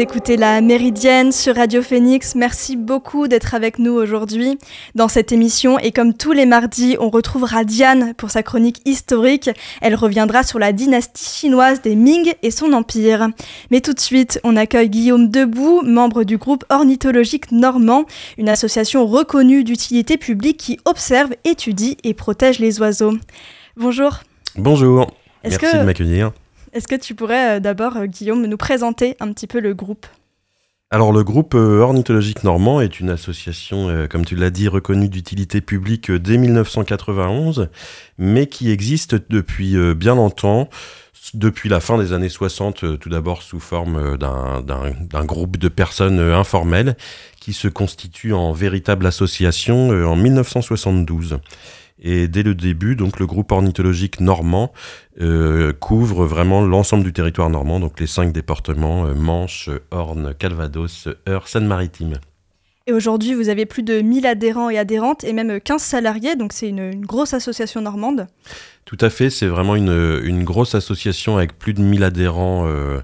Vous écoutez la Méridienne sur Radio Phoenix. Merci beaucoup d'être avec nous aujourd'hui dans cette émission. Et comme tous les mardis, on retrouvera Diane pour sa chronique historique. Elle reviendra sur la dynastie chinoise des Ming et son empire. Mais tout de suite, on accueille Guillaume Debout, membre du groupe ornithologique normand, une association reconnue d'utilité publique qui observe, étudie et protège les oiseaux. Bonjour. Bonjour. Merci de m'accueillir. Est-ce que tu pourrais euh, d'abord, euh, Guillaume, nous présenter un petit peu le groupe? Alors le groupe euh, Ornithologique Normand est une association, comme tu l'as dit, reconnue d'utilité publique dès 1991, mais qui existe depuis bien longtemps, depuis la fin des années 60, tout d'abord sous forme d'un groupe de personnes informelles qui se constitue en véritable association en 1972. Et dès le début, donc le groupe ornithologique normand euh, couvre vraiment l'ensemble du territoire normand, donc les cinq départements euh, Manche, Orne, Calvados, Eure, Seine-Maritime. Et aujourd'hui, vous avez plus de 1000 adhérents et adhérentes et même 15 salariés, donc c'est une, grosse association normande. Tout à fait, c'est vraiment une, une, grosse association avec plus de 1000 adhérents euh,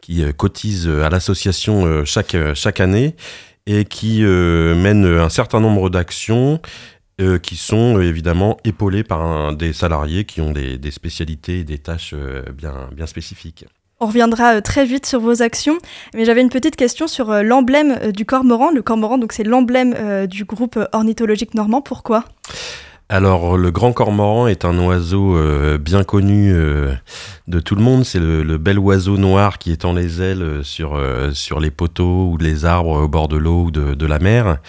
qui cotisent à l'association chaque, chaque année et qui mène un certain nombre d'actions euh, qui sont euh, évidemment épaulés par des salariés qui ont des, spécialités et des tâches euh, bien, bien spécifiques. On reviendra très vite sur vos actions, mais j'avais une petite question sur l'emblème du cormoran. Le cormoran, donc c'est l'emblème du groupe ornithologique normand. Pourquoi? Alors, le grand cormoran est un oiseau bien connu de tout le monde. C'est le, bel oiseau noir qui étend les ailes sur, sur les poteaux ou les arbres au bord de l'eau ou de, de, la mer.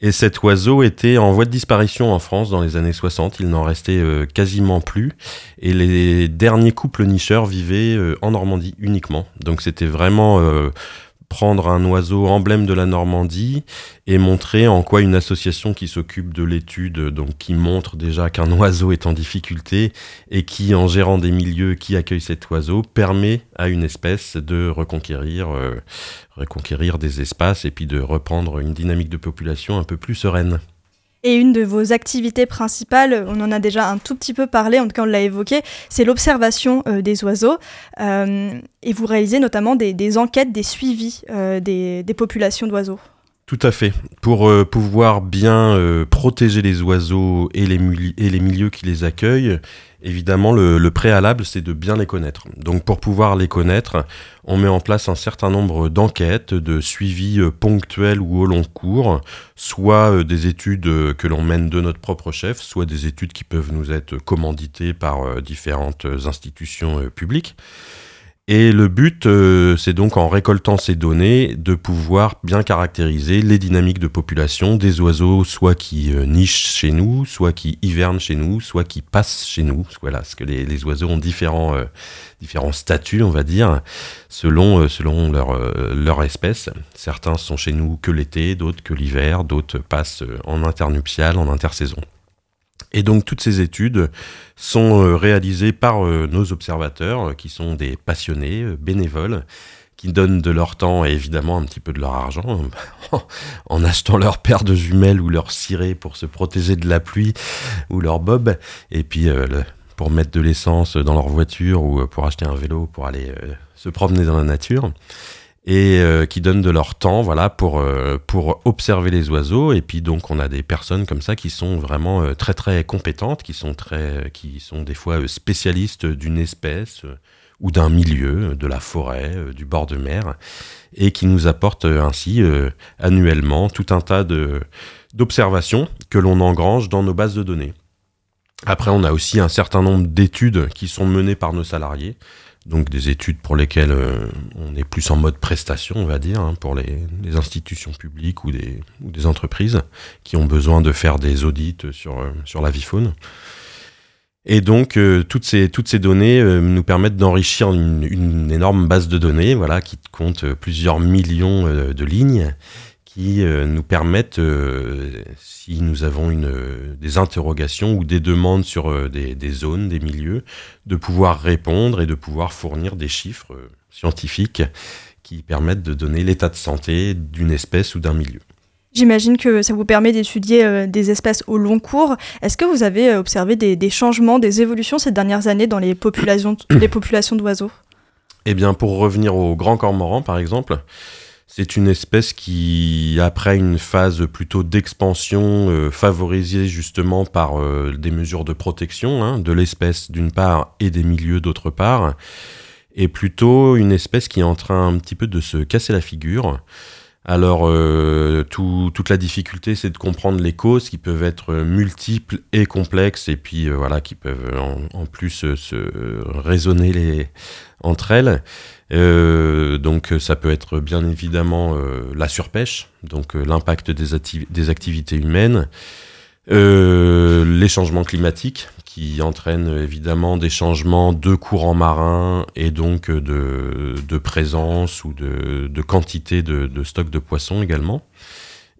Et cet oiseau était en voie de disparition en France dans les années 60. Il n'en restait euh, quasiment plus. Et les derniers couples nicheurs vivaient euh, en Normandie uniquement. Donc c'était vraiment euh, prendre un oiseau emblème de la Normandie et montrer en quoi une association qui s'occupe de l'étude, donc qui montre déjà qu'un oiseau est en difficulté et qui, en gérant des milieux qui accueillent cet oiseau, permet à une espèce de reconquérir, euh, reconquérir des espaces et puis de reprendre une dynamique de population un peu plus sereine. Et une de vos activités principales, on en a déjà un tout petit peu parlé, en tout cas on l'a évoqué, c'est l'observation euh, des oiseaux. Euh, et vous réalisez notamment des, enquêtes, des suivis euh, des, populations d'oiseaux. Tout à fait. Pour pouvoir bien protéger les oiseaux et les, milieux qui les accueillent, Évidemment, le, préalable, c'est de bien les connaître. Donc pour pouvoir les connaître, on met en place un certain nombre d'enquêtes, de suivis euh, ponctuels ou au long cours, soit euh, des études euh, que l'on mène de notre propre chef, soit des études qui peuvent nous être commanditées par différentes institutions publiques. Et le but, euh, c'est donc en récoltant ces données, de pouvoir bien caractériser les dynamiques de population des oiseaux, soit qui euh, nichent chez nous, soit qui hivernent chez nous, soit qui passent chez nous. Voilà, parce que les, oiseaux ont différents, euh, différents statuts, on va dire, selon, selon leur, leur espèce. Certains sont chez nous que l'été, d'autres que l'hiver, d'autres passent en internuptial, en intersaison. Et donc toutes ces études sont euh, réalisées par euh, nos observateurs, euh, qui sont des passionnés, bénévoles, qui donnent de leur temps et évidemment un petit peu de leur argent en achetant leur paire de jumelles ou leur ciré pour se protéger de la pluie ou leur bob, et puis pour mettre de l'essence dans leur voiture ou pour acheter un vélo pour aller se promener dans la nature et euh, qui donnent de leur temps voilà pour euh, pour observer les oiseaux et puis donc on a des personnes comme ça qui sont vraiment euh, très très compétentes qui sont très qui sont des fois spécialistes d'une espèce ou d'un milieu de la forêt du bord de mer et qui nous apportent ainsi annuellement tout un tas de d'observations que l'on engrange dans nos bases de données. Après, on a aussi un certain nombre d'études qui sont menées par nos salariés donc des études pour lesquelles euh, on est plus en mode prestation, on va dire, hein, pour les, institutions publiques ou des, entreprises qui ont besoin de faire des audits sur, euh, sur la vie. Et donc, euh, toutes, ces, données nous permettent d'enrichir une, énorme base de données voilà, qui compte plusieurs millions de lignes qui euh, nous permettent, euh, si nous avons une, des interrogations ou des demandes sur euh, des, des, zones, des milieux, de pouvoir répondre et de pouvoir fournir des chiffres scientifiques qui permettent de donner l'état de santé d'une espèce ou d'un milieu. J'imagine que ça vous permet d'étudier des espèces au long cours. Est-ce que vous avez observé des, des, changements, des évolutions ces dernières années dans les populations, les populations d'oiseaux? Eh bien, pour revenir au grand cormoran, par exemple, c'est une espèce qui, après une phase plutôt d'expansion, euh, favorisée justement par euh, des mesures de protection hein, de l'espèce d'une part et des milieux d'autre part, est plutôt une espèce qui est en train un petit peu de se casser la figure. Alors, euh, toute la difficulté, c'est de comprendre les causes qui peuvent être multiples et complexes, et puis voilà, qui peuvent en, plus se raisonner entre elles. Euh, donc ça peut être bien évidemment euh, la surpêche, donc euh, l'impact des, activités humaines, les changements climatiques qui entraînent évidemment des changements de courants marins et donc de, présence ou de, quantité de, stock de poissons également.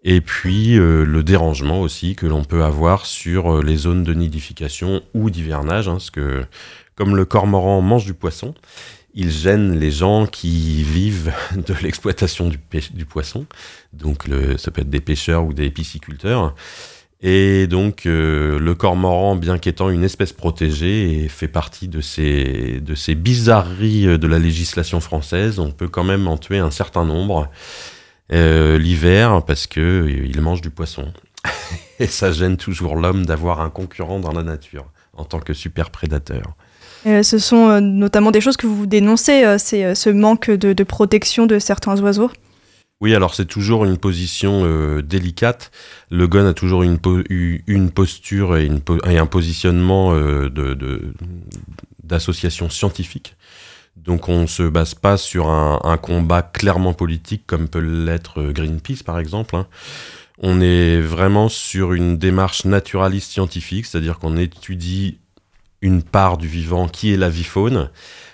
Et puis le dérangement aussi que l'on peut avoir sur les zones de nidification ou d'hivernage, hein, parce que comme le cormoran mange du poisson, il gêne les gens qui vivent de l'exploitation du, poisson. Donc ça peut être des pêcheurs ou des pisciculteurs. Et donc euh, le cormoran, bien qu'étant une espèce protégée, fait partie de ces, de ces bizarreries de la législation française. On peut quand même en tuer un certain nombre euh, l'hiver parce que euh, il mange du poisson. Et ça gêne toujours l'homme d'avoir un concurrent dans la nature en tant que super prédateur. Euh, ce sont euh, notamment des choses que vous dénoncez, euh, c'est ce manque de, protection de certains oiseaux? Oui, alors c'est toujours une position délicate. Le gun a toujours une, une posture et, un positionnement d'association de, scientifique. Donc on ne se base pas sur un, combat clairement politique comme peut l'être Greenpeace par exemple. Hein. On est vraiment sur une démarche naturaliste scientifique, c'est-à-dire qu'on étudie une part du vivant qui est la vie faune,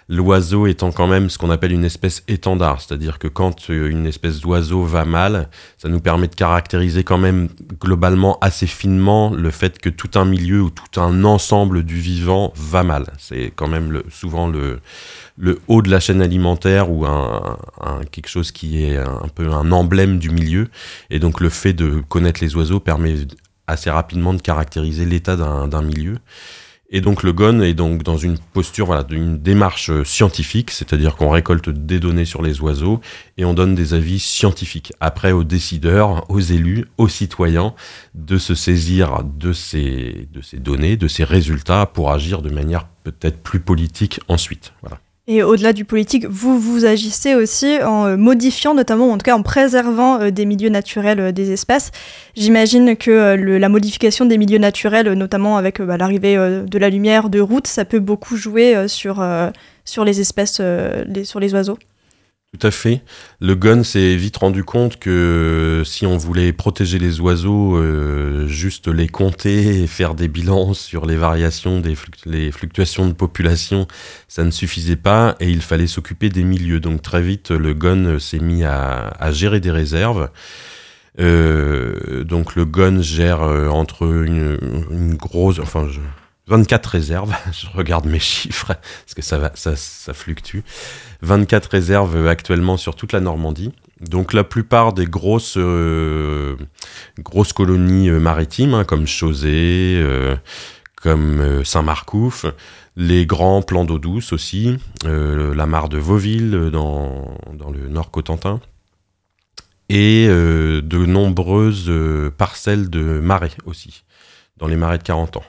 l'oiseau étant quand même ce qu'on appelle une espèce étendard, c'est-à-dire que quand euh, une espèce d'oiseau va mal, ça nous permet de caractériser quand même globalement assez finement le fait que tout un milieu ou tout un ensemble du vivant va mal. C'est quand même souvent le, le haut de la chaîne alimentaire ou un, quelque chose qui est un peu un emblème du milieu. Et donc le fait de connaître les oiseaux permet assez rapidement de caractériser l'état d'un milieu. Et donc le GON est donc dans une posture voilà, d'une démarche euh, scientifique, c'est-à-dire qu'on récolte des données sur les oiseaux et on donne des avis scientifiques. Après aux décideurs, aux élus, aux citoyens de se saisir de ces, de ces données, de ces résultats pour agir de manière peut-être plus politique ensuite. Voilà. Et au-delà du politique, vous vous agissez aussi en euh, modifiant, notamment, en tout cas en préservant euh, des milieux naturels euh, des espèces. J'imagine que la modification des milieux naturels, notamment avec bah, l'arrivée de la lumière, de routes, ça peut beaucoup jouer sur, sur les espèces, sur les oiseaux. Tout à fait. Le gun s'est vite rendu compte que si on voulait protéger les oiseaux, euh, juste les compter et faire des bilans sur les variations, des les fluctuations de population, ça ne suffisait pas et il fallait s'occuper des milieux. Donc très vite, le gun s'est mis à, gérer des réserves. Euh, donc le gun gère euh, entre une, une grosse, enfin 24 réserves, je regarde mes chiffres parce que ça, va, ça, ça fluctue. 24 réserves actuellement sur toute la Normandie. Donc la plupart des grosses, euh, colonies euh, maritimes, hein, comme Chausey, euh, comme Saint-Marcouf, les grands plans d'eau douce aussi, la mare de Vauville dans, dans le nord Cotentin, et de nombreuses parcelles de marais aussi, dans les marais de 40 ans.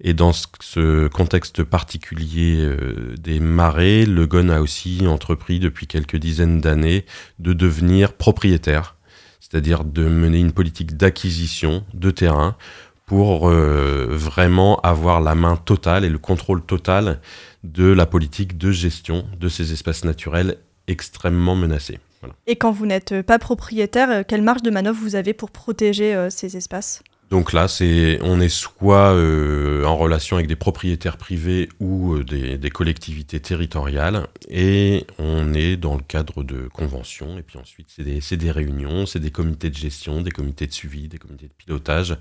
Et dans ce contexte particulier euh, des marais, le GON a aussi entrepris depuis quelques dizaines d'années de devenir propriétaire, c'est-à-dire de mener une politique d'acquisition de terrain pour euh, vraiment avoir la main totale et le contrôle total de la politique de gestion de ces espaces naturels extrêmement menacés. Et quand vous n'êtes pas propriétaire, quelle marge de manœuvre vous avez pour protéger euh, ces espaces? Donc là, c'est, on est soit euh, en relation avec des propriétaires privés ou euh, des, collectivités territoriales, et on est dans le cadre de conventions, et puis ensuite c'est des, des, réunions, c'est des comités de gestion, des comités de suivi, des comités de pilotage,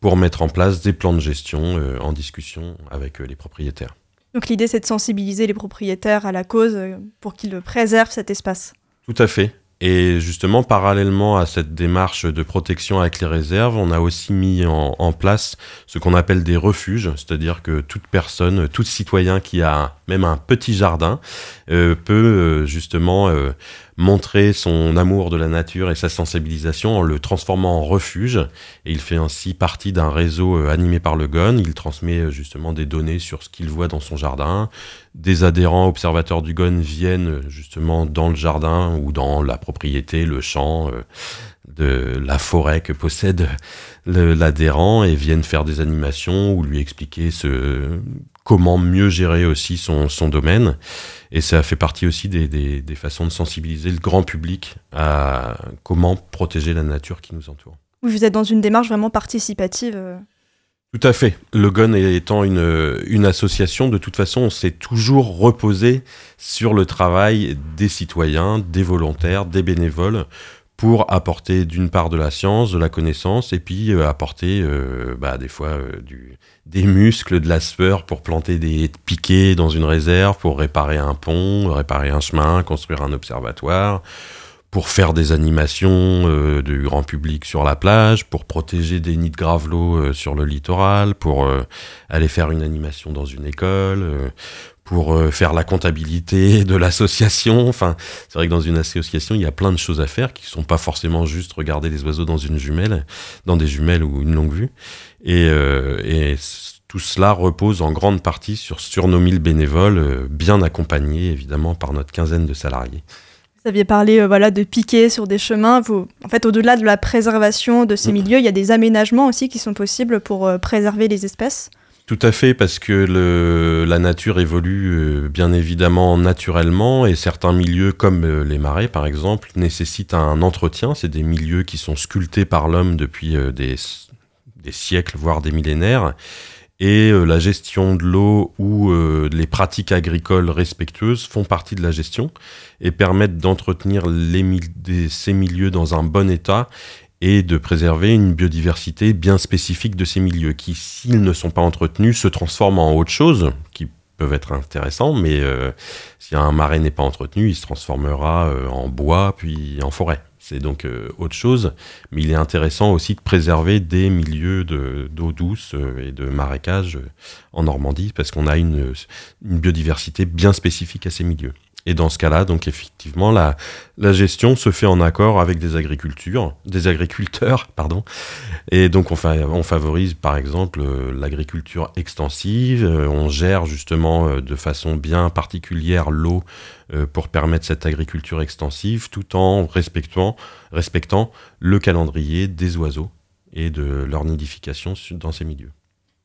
pour mettre en place des plans de gestion euh, en discussion avec les propriétaires. Donc l'idée, c'est de sensibiliser les propriétaires à la cause pour qu'ils préservent cet espace. Tout à fait. Et justement, parallèlement à cette démarche de protection avec les réserves, on a aussi mis en, place ce qu'on appelle des refuges, c'est-à-dire que toute personne, tout citoyen qui a même un petit jardin euh, peut euh, justement euh, montrer son amour de la nature et sa sensibilisation en le transformant en refuge. Et il fait ainsi partie d'un réseau euh, animé par le GON. Il transmet euh, justement des données sur ce qu'il voit dans son jardin. Des adhérents observateurs du GON viennent euh, justement dans le jardin ou dans la propriété, le champ de la forêt que possède l'adhérent et viennent faire des animations ou lui expliquer ce, comment mieux gérer aussi son, son domaine. Et ça fait partie aussi des, des, des, façons de sensibiliser le grand public à comment protéger la nature qui nous entoure. Vous êtes dans une démarche vraiment participative euh. Tout à fait. Le GON étant une, une association, de toute façon, on s'est toujours reposé sur le travail des citoyens, des volontaires, des bénévoles pour apporter d'une part de la science, de la connaissance, et puis euh, apporter euh, bah, des fois euh, du, des muscles, de la sueur pour planter des piquets dans une réserve, pour réparer un pont, réparer un chemin, construire un observatoire, pour faire des animations du grand public sur la plage, pour protéger des nids de gravelots sur le littoral, pour aller faire une animation dans une école, pour euh, faire la comptabilité de l'association. Enfin, c'est vrai que dans une association, il y a plein de choses à faire qui sont pas forcément juste regarder les oiseaux dans une jumelle, dans des jumelles ou une longue vue. Et, euh, et tout cela repose en grande partie sur, sur nos 1000 bénévoles, euh, bien accompagnés évidemment par notre quinzaine de salariés. Vous aviez parlé voilà, de piquer sur des chemins. Vous, en fait, au-delà de la préservation de ces mm. milieux, il y a des aménagements aussi qui sont possibles pour préserver les espèces. Tout à fait, parce que le, la nature évolue euh, bien évidemment naturellement et certains milieux, comme euh, les marais par exemple, nécessitent un entretien. C'est des milieux qui sont sculptés par l'homme depuis euh, des, des, siècles, voire des millénaires. Et la gestion de l'eau ou les pratiques agricoles respectueuses font partie de la gestion et permettent d'entretenir ces milieux dans un bon état et de préserver une biodiversité bien spécifique de ces milieux qui, s'ils ne sont pas entretenus, se transforment en autre chose, qui peuvent être intéressants, mais euh, si un marais n'est pas entretenu, il se transformera euh, en bois puis en forêt. C'est donc euh, autre chose, mais il est intéressant aussi de préserver des milieux d'eau douce et de marécage en Normandie, parce qu'on a une, une biodiversité bien spécifique à ces milieux. Et dans ce cas-là, donc effectivement, la, gestion se fait en accord avec des agricultures, des agriculteurs, pardon. Et donc on, on favorise par exemple euh, l'agriculture extensive, euh, on gère justement euh, de façon bien particulière l'eau pour permettre cette agriculture extensive, tout en respectant, respectant le calendrier des oiseaux et de leur nidification dans ces milieux.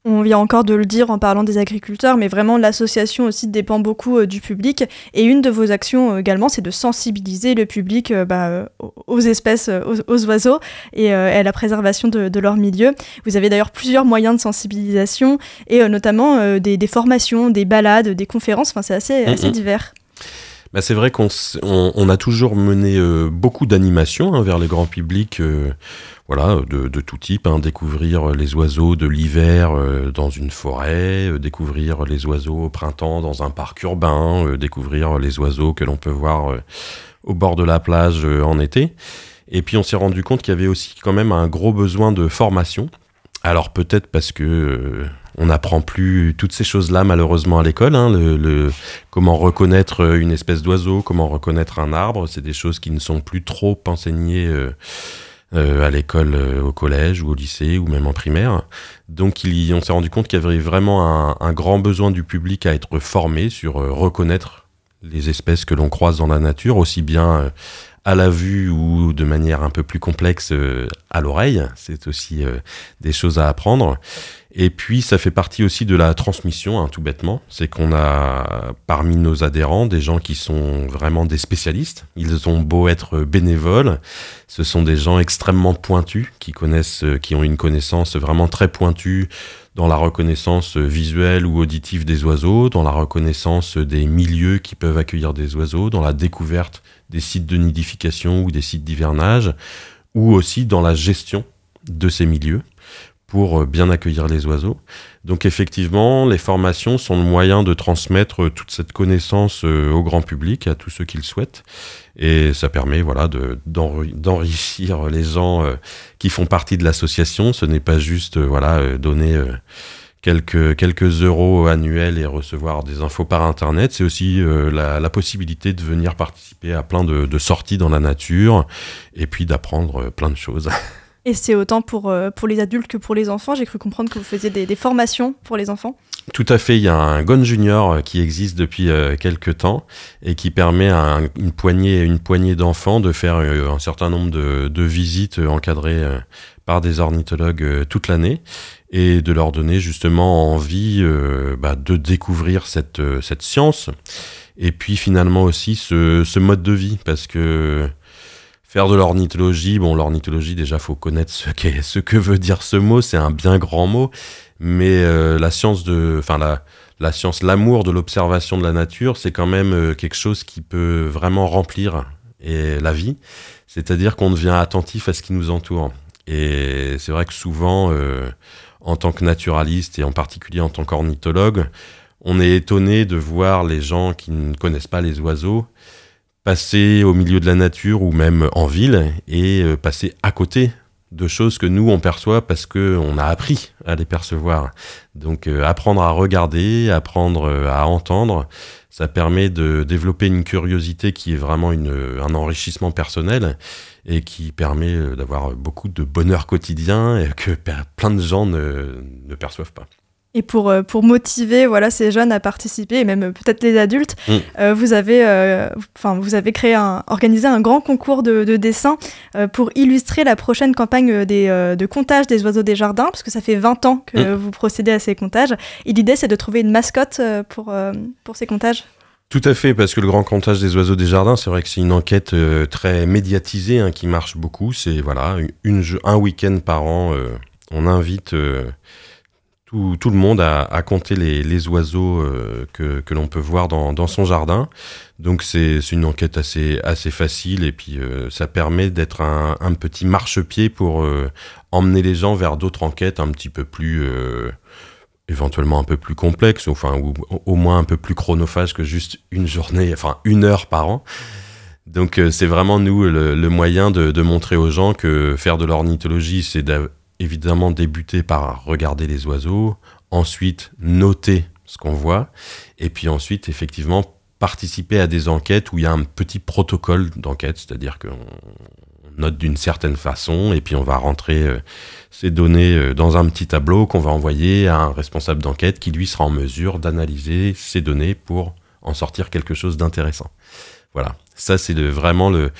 On vient encore de le dire en parlant des agriculteurs, mais vraiment l'association aussi dépend beaucoup euh, du public. Et une de vos actions euh, également, c'est de sensibiliser le public euh, bah, aux espèces, aux, oiseaux et à la préservation de, leur milieu. Vous avez d'ailleurs plusieurs moyens de sensibilisation et notamment des, formations, des balades, des conférences. Enfin, c'est assez, assez divers. Bah, c'est vrai qu'on on, a toujours mené beaucoup d'animations hein, vers le grand public voilà, de, de, tout type, hein, découvrir les oiseaux de l'hiver euh, dans une forêt, euh, découvrir les oiseaux au printemps dans un parc urbain, euh, découvrir les oiseaux que l'on peut voir au bord de la plage en été. Et puis on s'est rendu compte qu'il y avait aussi quand même un gros besoin de formation. Alors peut-être parce que on n'apprend plus toutes ces choses-là malheureusement à l'école. Hein, comment reconnaître une espèce d'oiseau, comment reconnaître un arbre, c'est des choses qui ne sont plus trop enseignées euh, à l'école, euh, au collège ou au lycée ou même en primaire. Donc on s'est rendu compte qu'il y avait vraiment un, grand besoin du public à être formé sur euh, reconnaître les espèces que l'on croise dans la nature, aussi bien à la vue ou de manière un peu plus complexe à l'oreille. C'est aussi des choses à apprendre. Et puis, ça fait partie aussi de la transmission, hein, tout bêtement. C'est qu'on a parmi nos adhérents des gens qui sont vraiment des spécialistes. Ils ont beau être bénévoles, ce sont des gens extrêmement pointus qui connaissent, qui ont une connaissance vraiment très pointue dans la reconnaissance visuelle ou auditive des oiseaux, dans la reconnaissance des milieux qui peuvent accueillir des oiseaux, dans la découverte des sites de nidification ou des sites d'hivernage, ou aussi dans la gestion de ces milieux pour bien accueillir les oiseaux. Donc effectivement, les formations sont le moyen de transmettre toute cette connaissance au grand public, à tous ceux qui le souhaitent. Et ça permet voilà, d'enrichir les gens qui font partie de l'association. Ce n'est pas juste voilà, donner quelques, quelques euros annuels et recevoir des infos par Internet. C'est aussi euh, la, possibilité de venir participer à plein de, sorties dans la nature et puis d'apprendre euh, plein de choses. Et c'est autant pour, euh, pour les adultes que pour les enfants. J'ai cru comprendre que vous faisiez des, formations pour les enfants. Tout à fait. Il y a un Gone Junior qui existe depuis quelques temps et qui permet à une poignée, une poignée d'enfants de faire un certain nombre de, de visites encadrées par des ornithologues toute l'année et de leur donner justement envie euh, bah, de découvrir cette, euh, cette science et puis finalement aussi ce, ce mode de vie parce que faire de l'ornithologie, bon l'ornithologie déjà faut connaître ce, ce que veut dire ce mot, c'est un bien grand mot, mais euh, la science de, enfin la, la science, l'amour de l'observation de la nature, c'est quand même quelque chose qui peut vraiment remplir et la vie, c'est-à-dire qu'on devient attentif à ce qui nous entoure. Et c'est vrai que souvent, en tant que naturaliste et en particulier en tant qu'ornithologue, on est étonné de voir les gens qui ne connaissent pas les oiseaux passer au milieu de la nature ou même en ville et euh, passer à côté de choses que nous on perçoit parce que on a appris à les percevoir. Donc euh, apprendre à regarder, apprendre euh, à entendre, ça permet de développer une curiosité qui est vraiment un enrichissement personnel et qui permet d'avoir beaucoup de bonheur quotidien que plein de gens ne, ne perçoivent pas. Et pour, euh, pour motiver voilà, ces jeunes à participer, et même euh, peut-être les adultes, mm. vous, avez, enfin vous avez créé un, organisé un grand concours de, de dessin pour illustrer la prochaine campagne des, de comptage des oiseaux des jardins, parce que ça fait 20 ans que mm. vous procédez à ces comptages. Et l'idée, c'est de trouver une mascotte pour, pour ces comptages. Tout à fait, parce que le grand comptage des oiseaux des jardins, c'est vrai que c'est une enquête euh, très médiatisée hein, qui marche beaucoup. C'est voilà, une, un week-end par an, euh, on invite euh, tout, tout, le monde à compter les, oiseaux que, que l'on peut voir dans, son jardin. Donc c'est une enquête assez, facile et puis ça permet d'être un, petit marchepied pour emmener les gens vers d'autres enquêtes un petit peu plus éventuellement un peu plus complexe, enfin, ou au moins un peu plus chronophage que juste une journée, enfin une heure par an. Donc euh, c'est vraiment nous le, moyen de, montrer aux gens que faire de l'ornithologie, c'est évidemment débuter par regarder les oiseaux, ensuite noter ce qu'on voit, et puis ensuite effectivement participer à des enquêtes où il y a un petit protocole d'enquête, c'est-à-dire qu'on note d'une certaine façon, et puis on va rentrer euh, ces données euh, dans un petit tableau qu'on va envoyer à un responsable d'enquête qui lui sera en mesure d'analyser ces données pour en sortir quelque chose d'intéressant. Voilà, ça c'est vraiment le,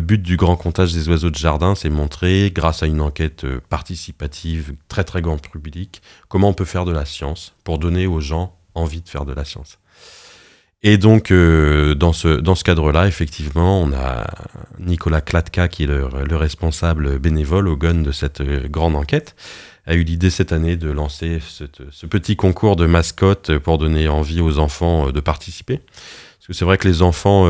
but du grand comptage des oiseaux de jardin, c'est montrer, grâce à une enquête euh, participative, très très grand public, comment on peut faire de la science pour donner aux gens envie de faire de la science. Et donc, euh, dans ce, cadre-là, effectivement, on a Nicolas Klatka, qui est le, le responsable bénévole au GUN de cette euh, grande enquête, a eu l'idée cette année de lancer ce petit concours de mascottes pour donner envie aux enfants de participer. Parce que c'est vrai que les enfants,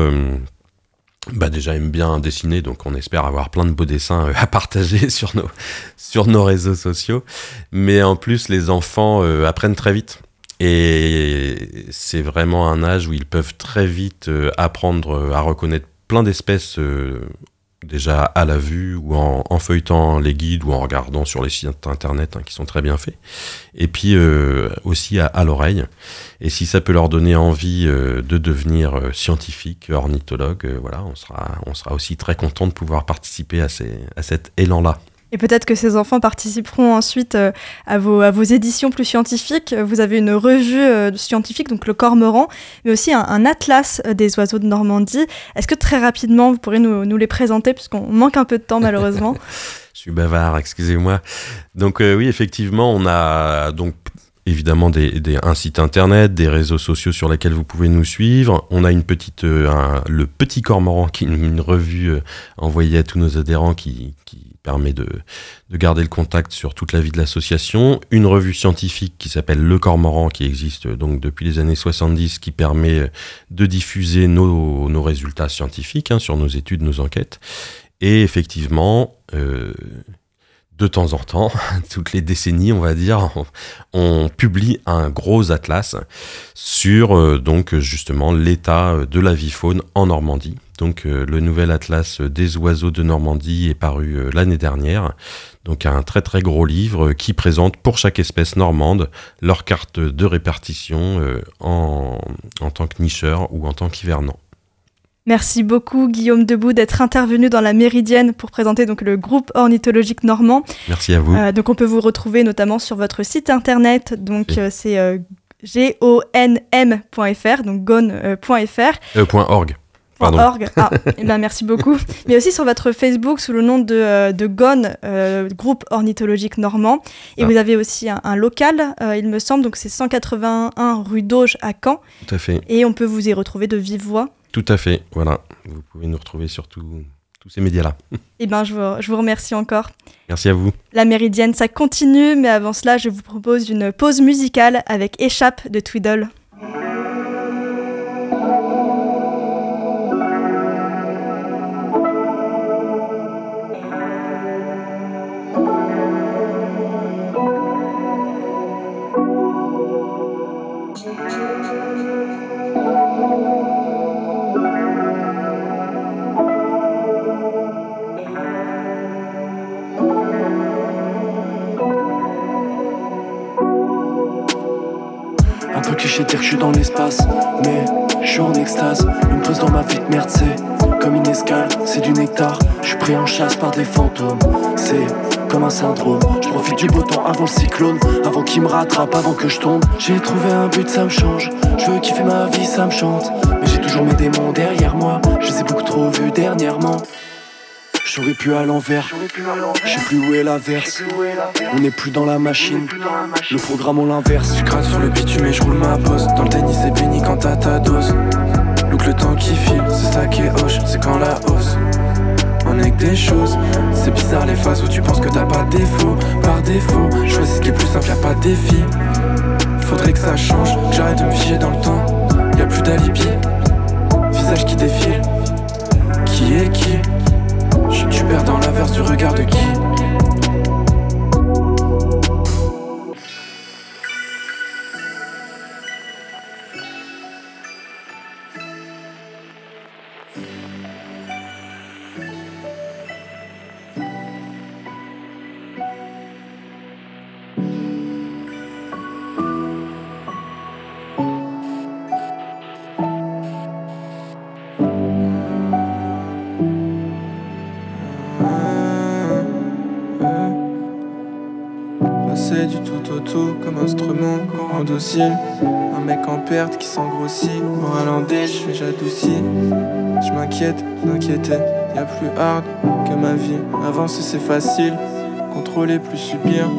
bah déjà aiment bien dessiner, donc on espère avoir plein de beaux dessins à partager sur nos, sur nos réseaux sociaux. Mais en plus, les enfants apprennent très vite. Et c'est vraiment un âge où ils peuvent très vite euh, apprendre euh, à reconnaître plein d'espèces euh, déjà à la vue ou en, feuilletant les guides ou en regardant sur les sites internet hein, qui sont très bien faits. Et puis aussi à, l'oreille. Et si ça peut leur donner envie de devenir scientifique, ornithologue, voilà, on sera, on sera aussi très content de pouvoir participer à, ces, à cet élan-là. Et peut-être que ces enfants participeront ensuite euh, à, vos, éditions plus scientifiques. Vous avez une revue euh, scientifique, donc le Cormoran, mais aussi un, atlas euh, des oiseaux de Normandie. Est-ce que très rapidement, vous pourriez nous, les présenter, puisqu'on manque un peu de temps malheureusement Je suis bavard, excusez-moi. Donc oui, effectivement, on a donc évidemment des, un site internet, des réseaux sociaux sur lesquels vous pouvez nous suivre. On a une petite, le Petit Cormoran, qui est une, revue envoyée à tous nos adhérents qui, qui permet de, de, garder le contact sur toute la vie de l'association. Une revue scientifique qui s'appelle Le Cormoran, qui existe donc depuis les années 70, qui permet de diffuser nos, résultats scientifiques hein, sur nos études, nos enquêtes. Et effectivement, euh, de temps en temps, toutes les décennies, on va dire, on, publie un gros atlas sur euh, donc justement l'état de la vie faune en Normandie. Donc euh, le nouvel atlas des oiseaux de Normandie est paru euh, l'année dernière. Donc un très très gros livre qui présente pour chaque espèce normande leur carte de répartition en, en tant que nicheur ou en tant qu'hivernant. Merci beaucoup Guillaume Debout d'être intervenu dans la Méridienne pour présenter donc le groupe ornithologique normand. Merci à vous. Euh, donc on peut vous retrouver notamment sur votre site internet, donc euh, c'est euh, gonm.fr, donc gon.fr. .org. Org. Ah, eh ben merci beaucoup. Mais aussi sur votre Facebook sous le nom de, de GON, groupe ornithologique normand. Et ah. vous avez aussi un, local, il me semble, donc c'est 181 rue d'Auge à Caen. Tout à fait. Et on peut vous y retrouver de vive voix. Tout à fait, voilà. Vous pouvez nous retrouver sur tous ces médias-là. Eh bien, je vous, je vous remercie encore. Merci à vous. La Méridienne, ça continue, mais avant cela, je vous propose une pause musicale avec Échappe de Twiddle. Cliché dire que je suis dans l'espace, mais je suis en extase. Une pause dans ma vie de merde, c'est comme une escale, c'est du nectar. Je suis pris en chasse par des fantômes, c'est comme un syndrome. Je profite du beau temps avant le cyclone, avant qu'il me rattrape, avant que je tombe. J'ai trouvé un but, ça me change. Je veux kiffer ma vie, ça me chante. Mais j'ai toujours mes démons derrière moi, je les ai beaucoup trop vus dernièrement. J'aurais pu à l'envers, je sais plus où est l'averse. On n'est plus dans la machine, le programme on l'inverse. Je crache sur le bitume et je roule ma bosse. Dans le tennis c'est béni quand t'as ta dose. Look le temps qui file, c'est ça qui est hoche, c'est quand la hausse. On est que des choses, c'est bizarre les phases où tu penses que t'as pas de défaut. Par défaut, choisis ce qui est plus simple, y'a pas de défi. Faudrait que ça change, que j'arrête de me figer dans le temps. Y a plus d'alibi, visage qui défile. Qui est qui? Je perds dans l'inverse du regard de qui Un mec en perte qui s'engrossit, moral en déche, j'adoucis. Je m'inquiète d'inquiéter, y'a plus hard que ma vie. Avancer c'est facile, contrôler plus subir.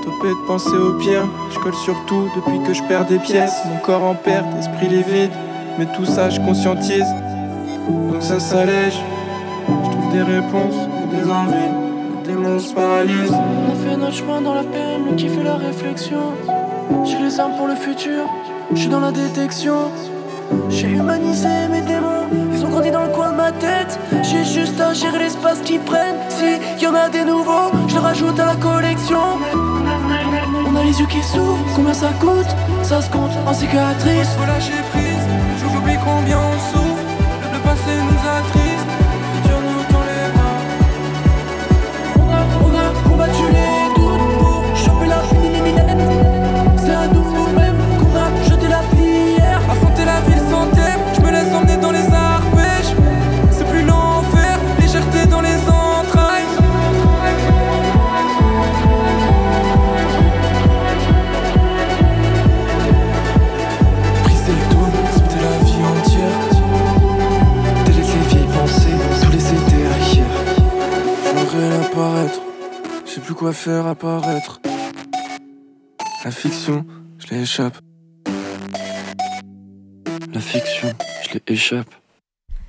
Stopper de penser au pire, je colle sur tout depuis que je perds des pièces. Mon corps en perte, esprit les vide, mais tout ça je conscientise. Donc ça s'allège, je trouve des réponses des envies. Démons se paralysent. On a fait notre chemin dans la peine, mais qui fait la réflexion. J'ai les armes pour le futur, je suis dans la détection. J'ai humanisé mes démons, ils ont grandi dans le coin de ma tête. J'ai juste à gérer l'espace qu'ils prennent. Si y en a des nouveaux, je les rajoute à la collection. On a les yeux qui s'ouvrent, combien ça coûte? Ça se compte en cicatrices. Faut lâcher prise, j'oublie combien on souffre. Faire apparaître. La fiction, je l'échappe. La fiction, je l'échappe.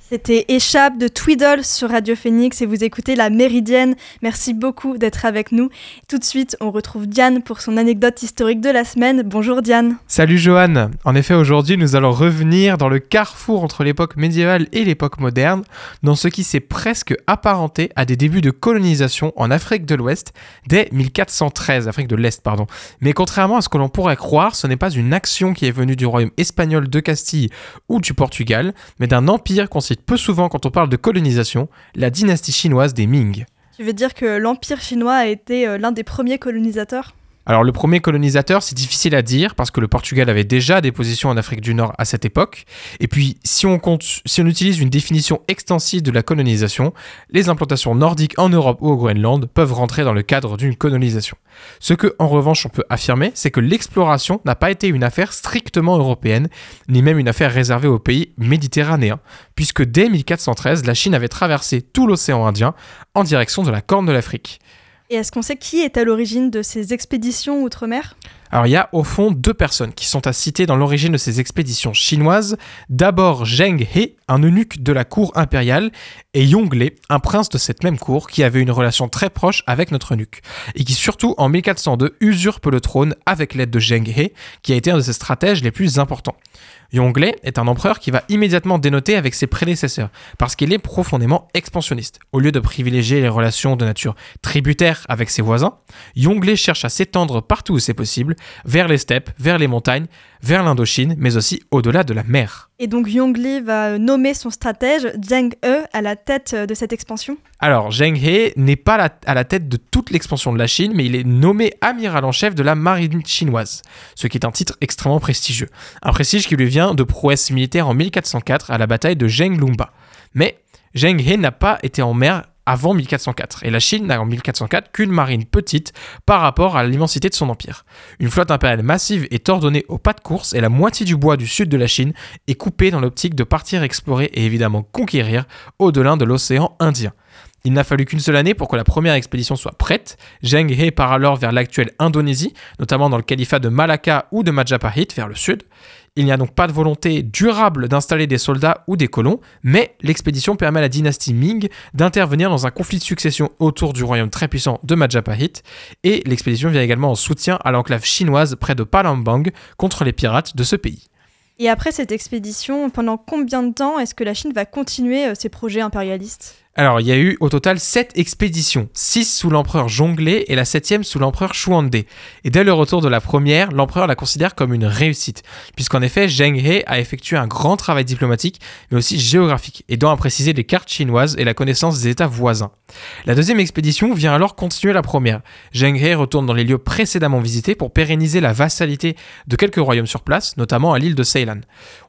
C'était Échappe de Twiddle sur Radio Phoenix et vous écoutez La Méridienne. Merci beaucoup d'être avec nous. Tout de suite, on retrouve Diane pour son anecdote historique de la semaine. Bonjour Diane. Salut Johan. En effet, aujourd'hui, nous allons revenir dans le carrefour entre l'époque médiévale et l'époque moderne, dans ce qui s'est presque apparenté à des débuts de colonisation en Afrique de l'Ouest dès 1413, Afrique de l'Est, pardon. Mais contrairement à ce que l'on pourrait croire, ce n'est pas une action qui est venue du royaume espagnol de Castille ou du Portugal, mais d'un empire constitué peu souvent quand on parle de colonisation, la dynastie chinoise des Ming. Tu veux dire que l'Empire chinois a été euh, l'un des premiers colonisateurs? Alors le premier colonisateur, c'est difficile à dire parce que le Portugal avait déjà des positions en Afrique du Nord à cette époque. Et puis si on, utilise une définition extensive de la colonisation, les implantations nordiques en Europe ou au Groenland peuvent rentrer dans le cadre d'une colonisation. Ce que en revanche on peut affirmer, c'est que l'exploration n'a pas été une affaire strictement européenne, ni même une affaire réservée aux pays méditerranéens, puisque dès 1413, la Chine avait traversé tout l'océan Indien en direction de la Corne de l'Afrique. Et est-ce qu'on sait qui est à l'origine de ces expéditions outre-mer? Alors il y a au fond deux personnes qui sont à citer dans l'origine de ces expéditions chinoises. D'abord Zheng He, un eunuque de la cour impériale, et Yongle, un prince de cette même cour qui avait une relation très proche avec notre eunuque, et qui surtout en 1402 usurpe le trône avec l'aide de Zheng He, qui a été un de ses stratèges les plus importants. Yongle est un empereur qui va immédiatement dénoter avec ses prédécesseurs, parce qu'il est profondément expansionniste. Au lieu de privilégier les relations de nature tributaire avec ses voisins, Yongle cherche à s'étendre partout où c'est possible, vers les steppes, vers les montagnes, vers l'Indochine, mais aussi au-delà de la mer. Et donc Yongli va nommer son stratège Zheng He à la tête de cette expansion Alors Zheng He n'est pas à la tête de toute l'expansion de la Chine, mais il est nommé amiral en chef de la marine chinoise, ce qui est un titre extrêmement prestigieux. Un prestige qui lui vient de prouesse militaire en 1404 à la bataille de Zhenglumba. Mais Zheng He n'a pas été en mer avant 1404. Et la Chine n'a en 1404 qu'une marine petite par rapport à l'immensité de son empire. Une flotte impériale massive est ordonnée au pas de course et la moitié du bois du sud de la Chine est coupée dans l'optique de partir explorer et évidemment conquérir au-delà de l'océan Indien. Il n'a fallu qu'une seule année pour que la première expédition soit prête. Zheng He part alors vers l'actuelle Indonésie, notamment dans le califat de Malacca ou de Majapahit vers le sud. Il n'y a donc pas de volonté durable d'installer des soldats ou des colons, mais l'expédition permet à la dynastie Ming d'intervenir dans un conflit de succession autour du royaume très puissant de Majapahit, et l'expédition vient également en soutien à l'enclave chinoise près de Palembang contre les pirates de ce pays. Et après cette expédition, pendant combien de temps est-ce que la Chine va continuer euh, ses projets impérialistes? Alors, il y a eu au total 7 expéditions, 6 sous l'empereur Zhongle et la 7 sous l'empereur Xuande. Et dès le retour de la première, l'empereur la considère comme une réussite, puisqu'en effet, Zheng He a effectué un grand travail diplomatique, mais aussi géographique, aidant à préciser les cartes chinoises et la connaissance des États voisins. La deuxième expédition vient alors continuer la première. Zheng He retourne dans les lieux précédemment visités pour pérenniser la vassalité de quelques royaumes sur place, notamment à l'île de Ceylan.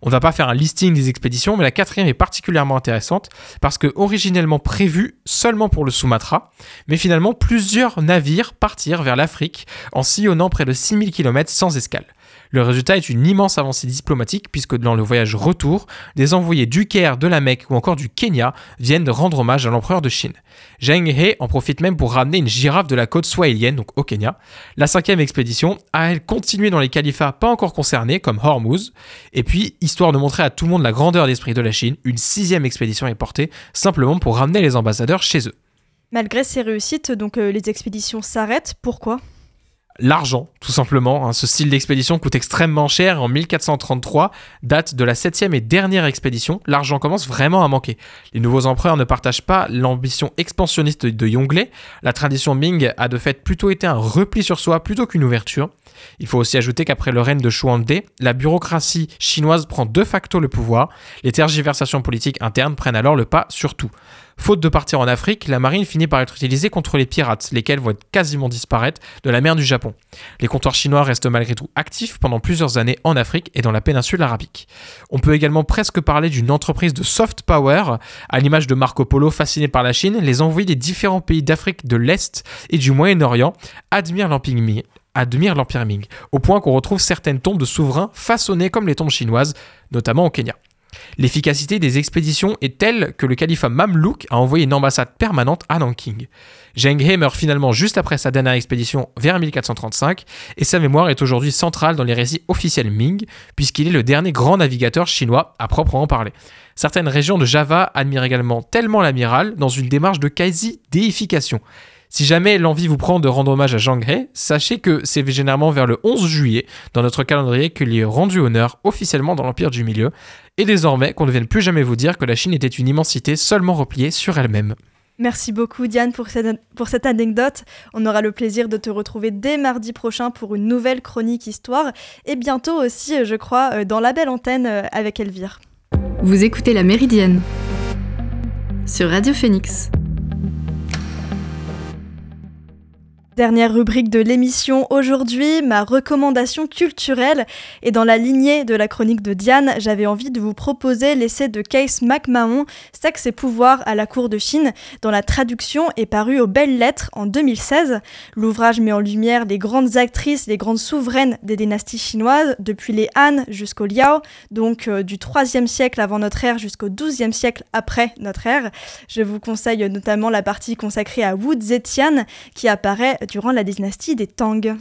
On ne va pas faire un listing des expéditions, mais la quatrième est particulièrement intéressante, parce que originellement prévu seulement pour le Sumatra, mais finalement plusieurs navires partirent vers l'Afrique en sillonnant près de 6000 km sans escale. Le résultat est une immense avancée diplomatique puisque dans le voyage retour, des envoyés du Caire, de la Mecque ou encore du Kenya viennent de rendre hommage à l'empereur de Chine. Zheng He en profite même pour ramener une girafe de la côte swahilienne, donc au Kenya. La cinquième expédition a elle continué dans les califats pas encore concernés, comme Hormuz. Et puis, histoire de montrer à tout le monde la grandeur d'esprit de la Chine, une sixième expédition est portée, simplement pour ramener les ambassadeurs chez eux. Malgré ces réussites, donc euh, les expéditions s'arrêtent. Pourquoi? L'argent, tout simplement. Hein. Ce style d'expédition coûte extrêmement cher. En 1433, date de la septième et dernière expédition, l'argent commence vraiment à manquer. Les nouveaux empereurs ne partagent pas l'ambition expansionniste de Yongle. La tradition Ming a de fait plutôt été un repli sur soi plutôt qu'une ouverture. Il faut aussi ajouter qu'après le règne de Xuande, la bureaucratie chinoise prend de facto le pouvoir. Les tergiversations politiques internes prennent alors le pas sur tout. Faute de partir en Afrique, la marine finit par être utilisée contre les pirates, lesquels vont quasiment disparaître de la mer du Japon. Les comptoirs chinois restent malgré tout actifs pendant plusieurs années en Afrique et dans la péninsule arabique. On peut également presque parler d'une entreprise de soft power, à l'image de Marco Polo fasciné par la Chine, les envoyés des différents pays d'Afrique de l'Est et du Moyen-Orient admirent l'Empire Ming, au point qu'on retrouve certaines tombes de souverains façonnées comme les tombes chinoises, notamment au Kenya. L'efficacité des expéditions est telle que le califat Mamlouk a envoyé une ambassade permanente à Nanking. Zheng He meurt finalement juste après sa dernière expédition vers 1435 et sa mémoire est aujourd'hui centrale dans les récits officiels Ming puisqu'il est le dernier grand navigateur chinois à proprement parler. Certaines régions de Java admirent également tellement l'amiral dans une démarche de quasi-déification. Si jamais l'envie vous prend de rendre hommage à Zhang He, sachez que c'est généralement vers le 11 juillet dans notre calendrier qu'il y est rendu honneur officiellement dans l'Empire du Milieu, et désormais qu'on ne vienne plus jamais vous dire que la Chine était une immensité seulement repliée sur elle-même. Merci beaucoup Diane pour cette, pour cette anecdote. On aura le plaisir de te retrouver dès mardi prochain pour une nouvelle chronique histoire et bientôt aussi, je crois, euh, dans la belle antenne euh, avec Elvire. Vous écoutez La Méridienne sur Radio Phoenix. Dernière rubrique de l'émission aujourd'hui, ma recommandation culturelle. Et dans la lignée de la chronique de Diane, j'avais envie de vous proposer l'essai de Case McMahon, Sexe et pouvoir à la cour de Chine, dont la traduction est parue aux belles lettres en 2016. L'ouvrage met en lumière les grandes actrices, les grandes souveraines des dynasties chinoises, depuis les Han jusqu'au Liao, donc euh, du 3e siècle avant notre ère jusqu'au 12e siècle après notre ère. Je vous conseille notamment la partie consacrée à Wu Zetian, qui apparaît durant la dynastie des Tang.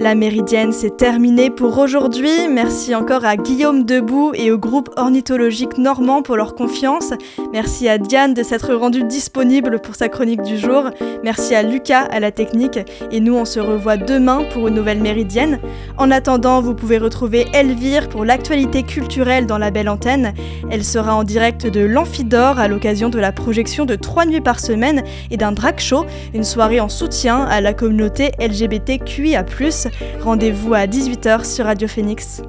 La méridienne, c'est terminé pour aujourd'hui. Merci encore à Guillaume Debout et au groupe ornithologique normand pour leur confiance. Merci à Diane de s'être rendue disponible pour sa chronique du jour. Merci à Lucas à la technique. Et nous, on se revoit demain pour une nouvelle méridienne. En attendant, vous pouvez retrouver Elvire pour l'actualité culturelle dans la belle antenne. Elle sera en direct de l'Amphidore à l'occasion de la projection de trois nuits par semaine et d'un drag show, une soirée en soutien à la communauté LGBTQIA. Rendez-vous à 18h sur Radio Phoenix.